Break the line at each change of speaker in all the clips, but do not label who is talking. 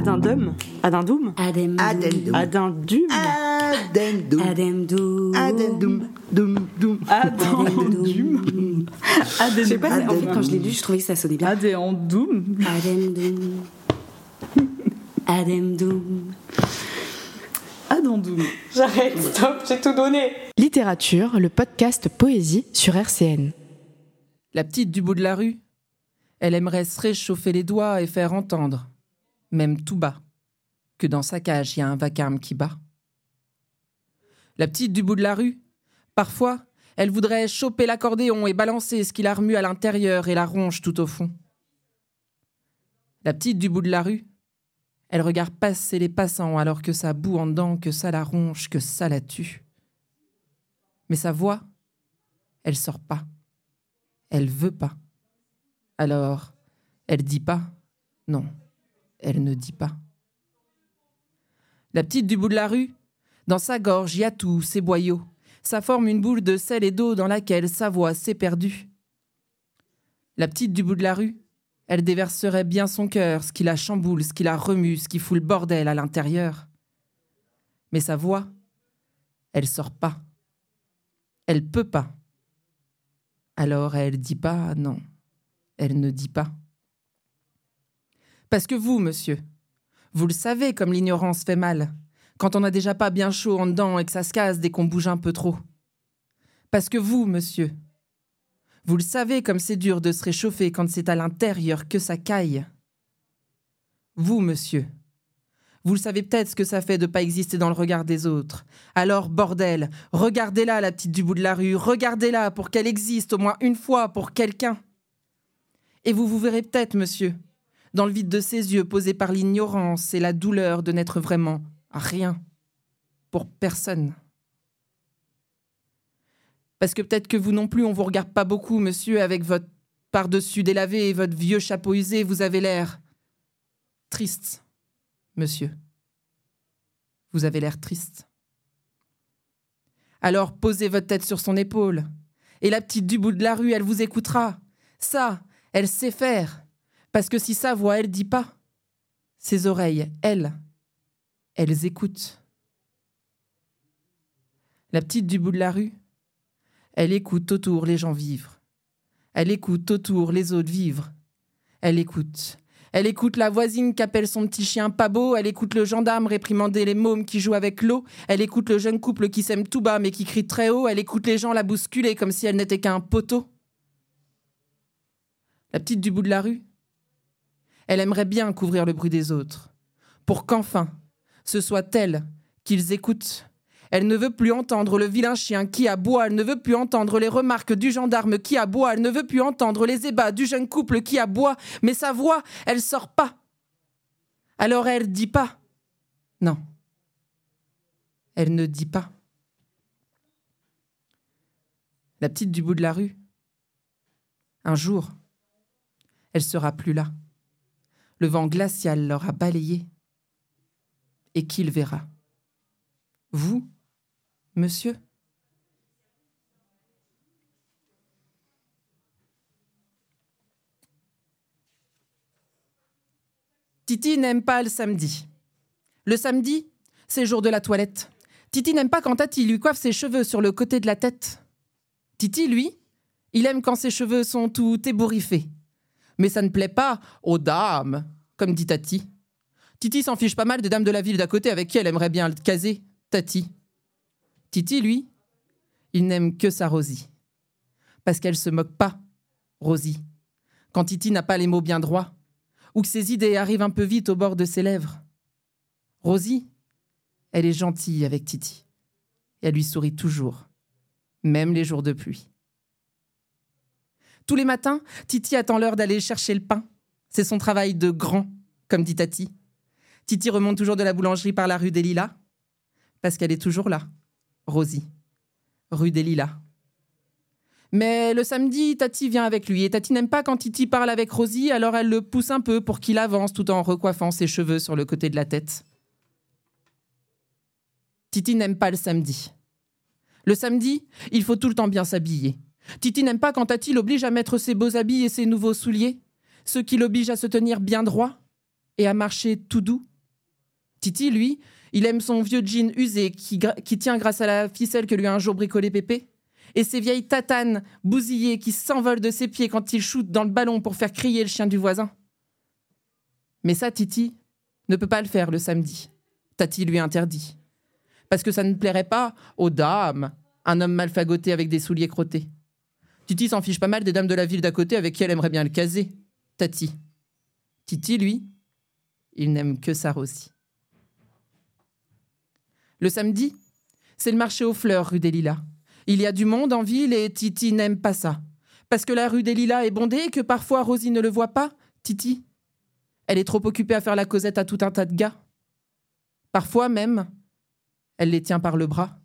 Adindum Adindum
Adem.
Adendum.
Adindum
Adendum.
Adem.
Adendum. Dum, dum.
Adendum
Je sais pas, en
Adendum.
fait, quand je l'ai lu, je trouvais que ça sonnait bien.
Adendum
Adem. Adem.
Adendum
J'arrête, stop, j'ai tout donné.
Littérature, le podcast Poésie sur RCN.
La petite du bout de la rue, elle aimerait se réchauffer les doigts et faire entendre, même tout bas, que dans sa cage il y a un vacarme qui bat. La petite du bout de la rue, parfois, elle voudrait choper l'accordéon et balancer ce qui la remue à l'intérieur et la ronge tout au fond. La petite du bout de la rue, elle regarde passer les passants alors que ça boue en dedans, que ça la ronge, que ça la tue. Mais sa voix, elle sort pas. Elle veut pas. Alors, elle dit pas. Non, elle ne dit pas. La petite du bout de la rue, dans sa gorge, y a tout, ses boyaux. Ça forme une boule de sel et d'eau dans laquelle sa voix s'est perdue. La petite du bout de la rue, elle déverserait bien son cœur, ce qui la chamboule, ce qui la remue, ce qui fout le bordel à l'intérieur. Mais sa voix, elle sort pas. Elle peut pas. Alors elle dit pas non. Elle ne dit pas. Parce que vous, monsieur, vous le savez comme l'ignorance fait mal, quand on n'a déjà pas bien chaud en dedans et que ça se casse dès qu'on bouge un peu trop. Parce que vous, monsieur, vous le savez comme c'est dur de se réchauffer quand c'est à l'intérieur que ça caille. Vous, monsieur, vous le savez peut-être ce que ça fait de pas exister dans le regard des autres. Alors, bordel, regardez-la, la petite du bout de la rue, regardez-la pour qu'elle existe au moins une fois pour quelqu'un. Et vous vous verrez peut-être, monsieur, dans le vide de ses yeux posés par l'ignorance et la douleur de n'être vraiment rien pour personne. Parce que peut-être que vous non plus, on vous regarde pas beaucoup, monsieur, avec votre par-dessus délavé et votre vieux chapeau usé, vous avez l'air triste, monsieur. Vous avez l'air triste. Alors posez votre tête sur son épaule, et la petite du bout de la rue, elle vous écoutera. Ça, elle sait faire, parce que si sa voix, elle dit pas, ses oreilles, elles, elles écoutent. La petite du bout de la rue, elle écoute autour les gens vivre. Elle écoute autour les autres vivre. Elle écoute. Elle écoute la voisine qui appelle son petit chien pas beau. Elle écoute le gendarme réprimander les mômes qui jouent avec l'eau. Elle écoute le jeune couple qui s'aime tout bas mais qui crie très haut. Elle écoute les gens la bousculer comme si elle n'était qu'un poteau. La petite du bout de la rue, elle aimerait bien couvrir le bruit des autres, pour qu'enfin, ce soit elle qu'ils écoutent. Elle ne veut plus entendre le vilain chien qui aboie, elle ne veut plus entendre les remarques du gendarme qui aboie, elle ne veut plus entendre les ébats du jeune couple qui aboie, mais sa voix, elle sort pas. Alors elle dit pas. Non. Elle ne dit pas. La petite du bout de la rue. Un jour, elle sera plus là. Le vent glacial l'aura balayée. Et qui le verra? Vous Monsieur? Titi n'aime pas le samedi. Le samedi, c'est jour de la toilette. Titi n'aime pas quand Tati lui coiffe ses cheveux sur le côté de la tête. Titi, lui, il aime quand ses cheveux sont tout ébouriffés. Mais ça ne plaît pas aux dames, comme dit Tati. Titi s'en fiche pas mal des dames de la ville d'à côté avec qui elle aimerait bien le caser, Tati. Titi, lui, il n'aime que sa Rosie. Parce qu'elle se moque pas, Rosie. Quand Titi n'a pas les mots bien droits, ou que ses idées arrivent un peu vite au bord de ses lèvres. Rosie, elle est gentille avec Titi. Elle lui sourit toujours, même les jours de pluie. Tous les matins, Titi attend l'heure d'aller chercher le pain. C'est son travail de grand, comme dit Tati. Titi remonte toujours de la boulangerie par la rue des Lilas, parce qu'elle est toujours là. Rosie, rue des Lilas. Mais le samedi, Tati vient avec lui et Tati n'aime pas quand Titi parle avec Rosie, alors elle le pousse un peu pour qu'il avance tout en recoiffant ses cheveux sur le côté de la tête. Titi n'aime pas le samedi. Le samedi, il faut tout le temps bien s'habiller. Titi n'aime pas quand Tati l'oblige à mettre ses beaux habits et ses nouveaux souliers, ceux qui l'obligent à se tenir bien droit et à marcher tout doux Titi, lui, il aime son vieux jean usé qui, qui tient grâce à la ficelle que lui a un jour bricolé Pépé, et ses vieilles tatanes bousillées qui s'envolent de ses pieds quand il shoot dans le ballon pour faire crier le chien du voisin. Mais ça, Titi ne peut pas le faire le samedi. Tati lui interdit. Parce que ça ne plairait pas aux dames, un homme mal fagoté avec des souliers crottés. Titi s'en fiche pas mal des dames de la ville d'à côté avec qui elle aimerait bien le caser. Tati. Titi, lui, il n'aime que ça aussi. Le samedi, c'est le marché aux fleurs rue des Lilas. Il y a du monde en ville et Titi n'aime pas ça. Parce que la rue des Lilas est bondée et que parfois Rosie ne le voit pas, Titi. Elle est trop occupée à faire la causette à tout un tas de gars. Parfois même, elle les tient par le bras.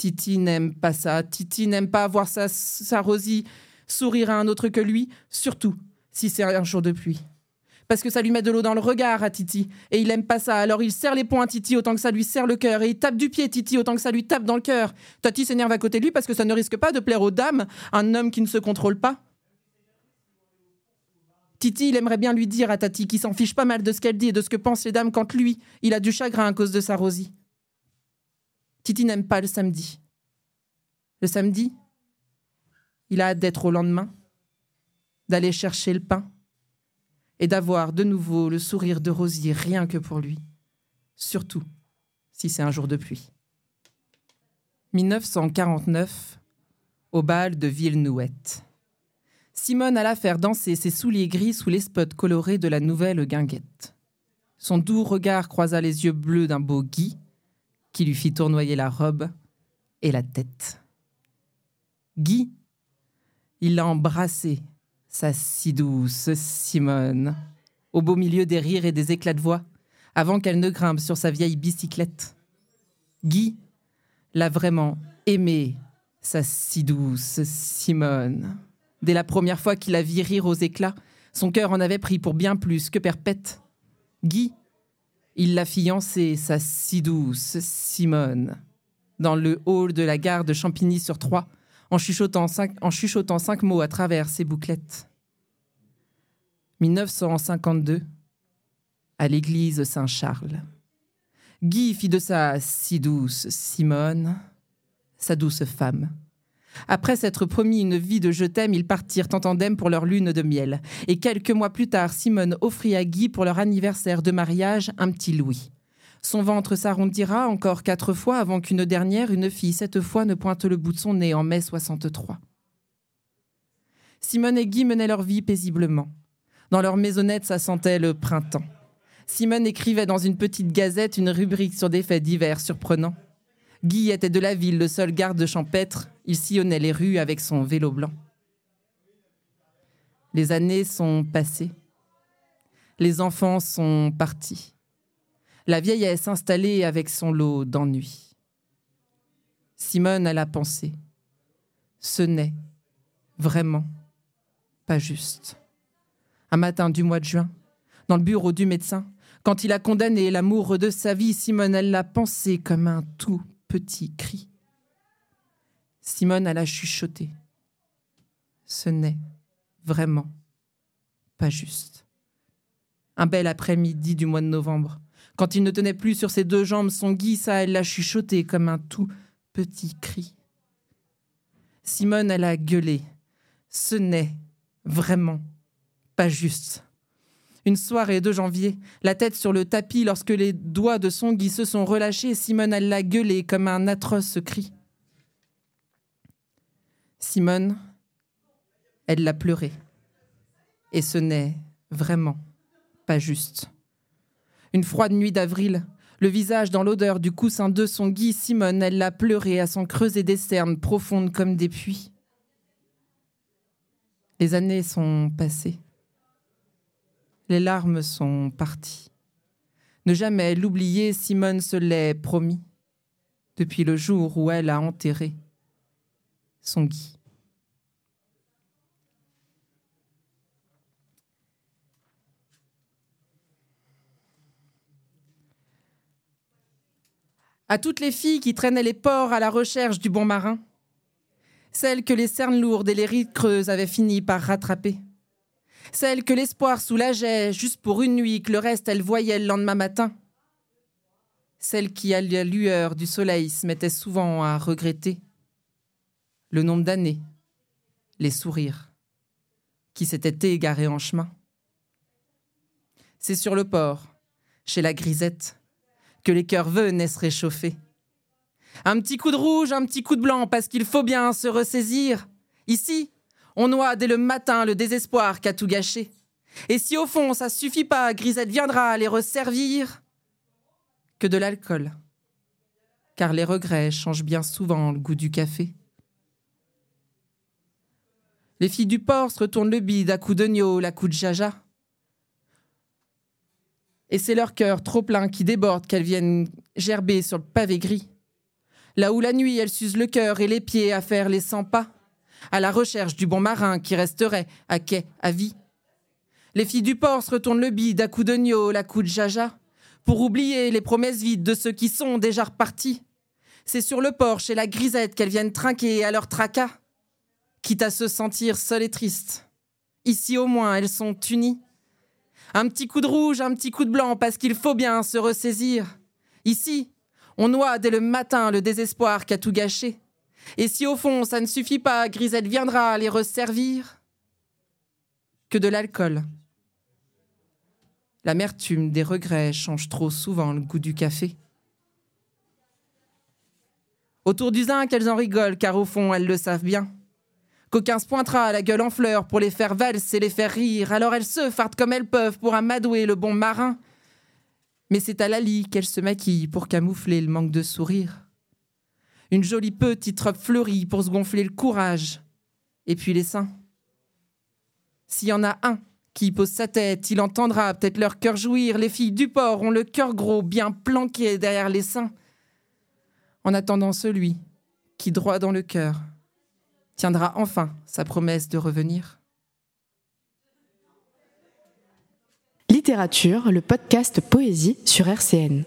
Titi n'aime pas ça. Titi n'aime pas voir sa, sa Rosie sourire à un autre que lui, surtout si c'est un jour de pluie parce que ça lui met de l'eau dans le regard à Titi. Et il aime pas ça. Alors il serre les poings à Titi autant que ça lui serre le cœur. Et il tape du pied Titi autant que ça lui tape dans le cœur. Tati s'énerve à côté de lui parce que ça ne risque pas de plaire aux dames, un homme qui ne se contrôle pas. Titi, il aimerait bien lui dire à Tati qu'il s'en fiche pas mal de ce qu'elle dit et de ce que pensent les dames quand lui, il a du chagrin à cause de sa Rosie. Titi n'aime pas le samedi. Le samedi, il a hâte d'être au lendemain, d'aller chercher le pain, et d'avoir de nouveau le sourire de Rosier rien que pour lui, surtout si c'est un jour de pluie. 1949, au bal de Villeneuette. Simone alla faire danser ses souliers gris sous les spots colorés de la nouvelle guinguette. Son doux regard croisa les yeux bleus d'un beau Guy, qui lui fit tournoyer la robe et la tête. Guy, il l'a embrassé sa si douce Simone, au beau milieu des rires et des éclats de voix, avant qu'elle ne grimpe sur sa vieille bicyclette. Guy l'a vraiment aimée, sa si douce Simone. Dès la première fois qu'il la vit rire aux éclats, son cœur en avait pris pour bien plus que perpète. Guy, il l'a fiancée, sa si douce Simone, dans le hall de la gare de Champigny-sur-Troyes, en chuchotant, cinq, en chuchotant cinq mots à travers ses bouclettes. 1952, à l'église Saint-Charles. Guy fit de sa si douce Simone sa douce femme. Après s'être promis une vie de je t'aime, ils partirent en tandem pour leur lune de miel. Et quelques mois plus tard, Simone offrit à Guy pour leur anniversaire de mariage un petit louis. Son ventre s'arrondira encore quatre fois avant qu'une dernière, une fille, cette fois, ne pointe le bout de son nez en mai 63. Simone et Guy menaient leur vie paisiblement. Dans leur maisonnette, ça sentait le printemps. Simone écrivait dans une petite gazette une rubrique sur des faits divers surprenants. Guy était de la ville, le seul garde champêtre. Il sillonnait les rues avec son vélo blanc. Les années sont passées. Les enfants sont partis la vieille est s'installer avec son lot d'ennui. Simone a la pensée. Ce n'est vraiment pas juste. Un matin du mois de juin, dans le bureau du médecin, quand il a condamné l'amour de sa vie, Simone, elle l'a pensé comme un tout petit cri. Simone, elle a chuchoté. Ce n'est vraiment pas juste. Un bel après-midi du mois de novembre, quand il ne tenait plus sur ses deux jambes son Guy, ça, elle l'a chuchoté comme un tout petit cri. Simone, elle a gueulé. Ce n'est vraiment pas juste. Une soirée de janvier, la tête sur le tapis, lorsque les doigts de son Guy se sont relâchés, Simone, elle l'a gueulé comme un atroce cri. Simone, elle l'a pleuré. Et ce n'est vraiment pas juste. Une froide nuit d'avril, le visage dans l'odeur du coussin de son Guy Simone, elle l'a pleuré à son creuser des cernes profondes comme des puits. Les années sont passées. Les larmes sont parties. Ne jamais l'oublier, Simone se l'est promis, depuis le jour où elle a enterré son Guy. à toutes les filles qui traînaient les ports à la recherche du bon marin, celles que les cernes lourdes et les rides creuses avaient fini par rattraper, Celle que l'espoir soulageait juste pour une nuit, que le reste elle voyait le lendemain matin. Celle qui, à la lueur du soleil, se mettait souvent à regretter le nombre d'années, les sourires, qui s'étaient égarés en chemin. C'est sur le port, chez la grisette, que les cœurs venaient se réchauffer. Un petit coup de rouge, un petit coup de blanc, parce qu'il faut bien se ressaisir. Ici, on noie dès le matin le désespoir qu'a tout gâché. Et si au fond ça suffit pas, Grisette viendra les resservir que de l'alcool. Car les regrets changent bien souvent le goût du café. Les filles du port se retournent le bide à coups de à coups de jaja. Et c'est leur cœur trop plein qui déborde qu'elles viennent gerber sur le pavé gris. Là où la nuit elles s'usent le cœur et les pieds à faire les cent pas, à la recherche du bon marin qui resterait à quai à vie. Les filles du port se retournent le bide à coups de à coups de jaja, pour oublier les promesses vides de ceux qui sont déjà repartis. C'est sur le port chez la grisette qu'elles viennent trinquer à leur tracas quitte à se sentir seule et triste. Ici au moins, elles sont unies. Un petit coup de rouge, un petit coup de blanc, parce qu'il faut bien se ressaisir. Ici, on noie dès le matin le désespoir qu'a tout gâché. Et si au fond ça ne suffit pas, Grisette viendra les resservir que de l'alcool. L'amertume des regrets change trop souvent le goût du café. Autour du zinc, elles en rigolent, car au fond, elles le savent bien qu'aucun se pointera à la gueule en fleurs pour les faire valser, les faire rire. Alors elles se fartent comme elles peuvent pour amadouer le bon marin. Mais c'est à la lit qu'elles se maquillent pour camoufler le manque de sourire. Une jolie petite robe fleurie pour se gonfler le courage. Et puis les seins. S'il y en a un qui pose sa tête, il entendra peut-être leur cœur jouir. Les filles du port ont le cœur gros, bien planqué derrière les seins. En attendant celui qui, droit dans le cœur, tiendra enfin sa promesse de revenir
Littérature, le podcast Poésie sur RCN.